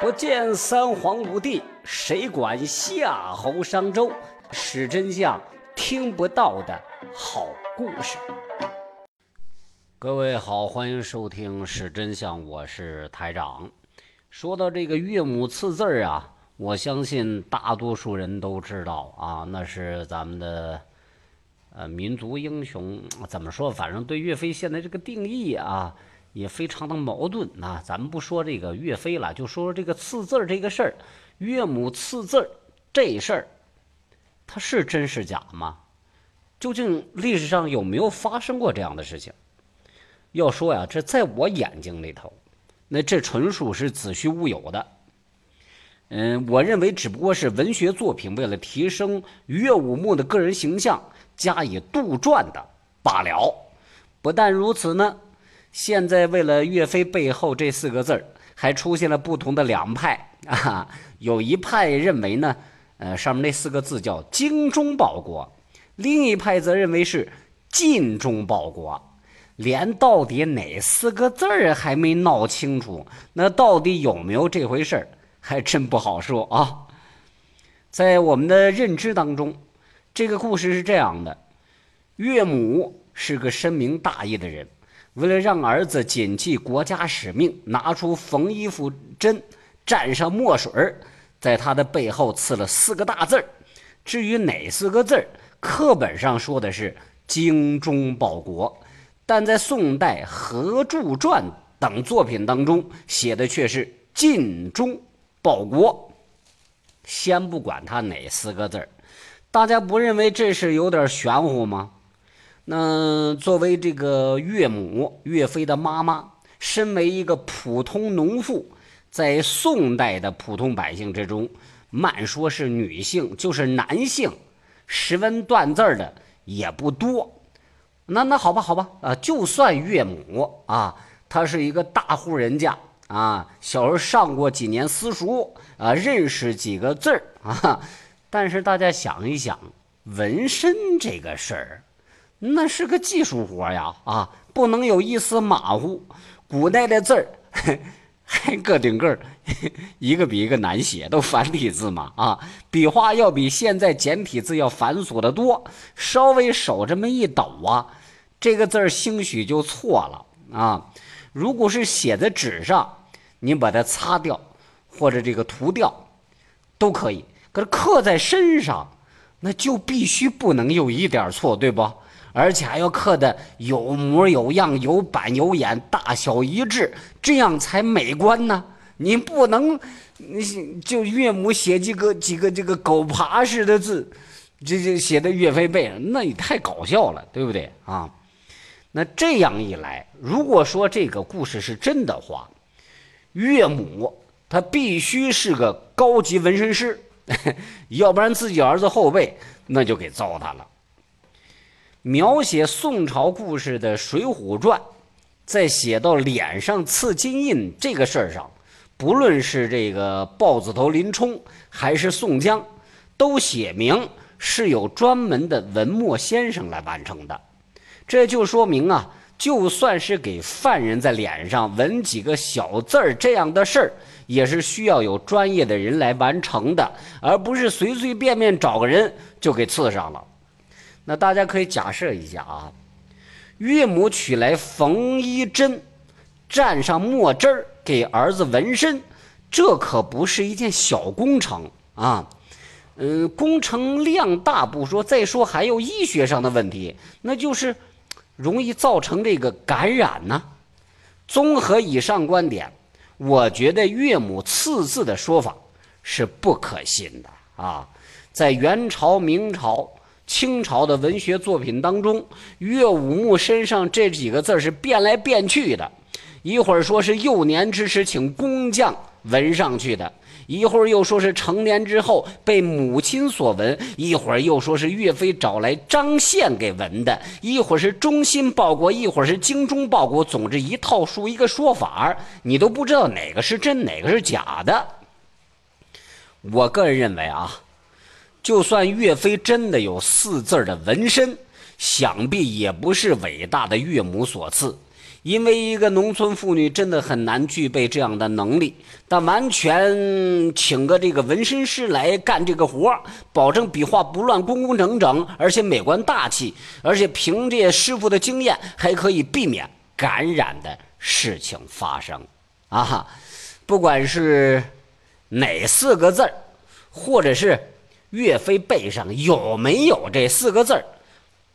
不见三皇五帝，谁管夏侯商周？史真相听不到的好故事。各位好，欢迎收听《史真相》，我是台长。说到这个岳母刺字儿啊，我相信大多数人都知道啊，那是咱们的呃民族英雄。怎么说？反正对岳飞现在这个定义啊。也非常的矛盾啊，咱们不说这个岳飞了，就说说这个刺字这个事儿。岳母刺字这事儿，它是真是假吗？究竟历史上有没有发生过这样的事情？要说呀，这在我眼睛里头，那这纯属是子虚乌有的。嗯，我认为只不过是文学作品为了提升岳武穆的个人形象加以杜撰的罢了。不但如此呢。现在为了岳飞背后这四个字儿，还出现了不同的两派 啊。有一派认为呢，呃，上面那四个字叫“精忠报国”，另一派则认为是“尽忠报国”。连到底哪四个字儿还没闹清楚，那到底有没有这回事儿，还真不好说啊。在我们的认知当中，这个故事是这样的：岳母是个深明大义的人。为了让儿子谨记国家使命，拿出缝衣服针，蘸上墨水在他的背后刺了四个大字。至于哪四个字，课本上说的是“精忠报国”，但在宋代《何柱传》等作品当中写的却是“尽忠报国”。先不管他哪四个字，大家不认为这是有点玄乎吗？那作为这个岳母岳飞的妈妈，身为一个普通农妇，在宋代的普通百姓之中，慢说是女性，就是男性，识文断字的也不多。那那好吧，好吧，啊，就算岳母啊，她是一个大户人家啊，小时候上过几年私塾啊，认识几个字儿啊，但是大家想一想，纹身这个事儿。那是个技术活呀，啊，不能有一丝马虎。古代的字儿 还个顶个儿，一个比一个难写，都繁体字嘛，啊，笔画要比现在简体字要繁琐的多。稍微手这么一抖啊，这个字儿兴许就错了啊。如果是写在纸上，你把它擦掉或者这个涂掉都可以，可是刻在身上，那就必须不能有一点错，对不？而且还要刻的有模有样、有板有眼、大小一致，这样才美观呢。你不能，你就岳母写几个几个这个狗爬似的字，这这写的岳飞背上，那也太搞笑了，对不对啊？那这样一来，如果说这个故事是真的话，岳母他必须是个高级纹身师，要不然自己儿子后背那就给糟蹋了。描写宋朝故事的《水浒传》，在写到脸上刺金印这个事儿上，不论是这个豹子头林冲还是宋江，都写明是有专门的文墨先生来完成的。这就说明啊，就算是给犯人在脸上纹几个小字儿这样的事儿，也是需要有专业的人来完成的，而不是随随便便找个人就给刺上了。那大家可以假设一下啊，岳母取来缝衣针，蘸上墨汁儿给儿子纹身，这可不是一件小工程啊。嗯，工程量大不说，再说还有医学上的问题，那就是容易造成这个感染呢。综合以上观点，我觉得岳母刺字的说法是不可信的啊。在元朝、明朝。清朝的文学作品当中，岳武穆身上这几个字是变来变去的，一会儿说是幼年之时请工匠纹上去的，一会儿又说是成年之后被母亲所纹，一会儿又说是岳飞找来张宪给纹的，一会儿是忠心报国，一会儿是精忠报国，总之一套书一个说法，你都不知道哪个是真，哪个是假的。我个人认为啊。就算岳飞真的有四字的纹身，想必也不是伟大的岳母所赐，因为一个农村妇女真的很难具备这样的能力，但完全请个这个纹身师来干这个活保证笔画不乱、工工整整，而且美观大气，而且凭借师傅的经验，还可以避免感染的事情发生。啊，不管是哪四个字，或者是岳飞背上有没有这四个字儿，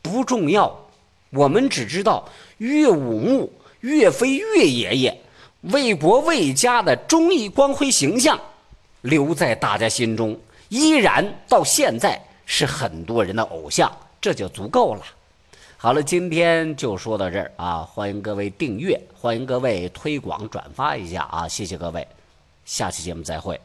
不重要，我们只知道岳武穆。岳飞岳爷爷为国为家的忠义光辉形象留在大家心中，依然到现在是很多人的偶像，这就足够了。好了，今天就说到这儿啊！欢迎各位订阅，欢迎各位推广转发一下啊！谢谢各位，下期节目再会。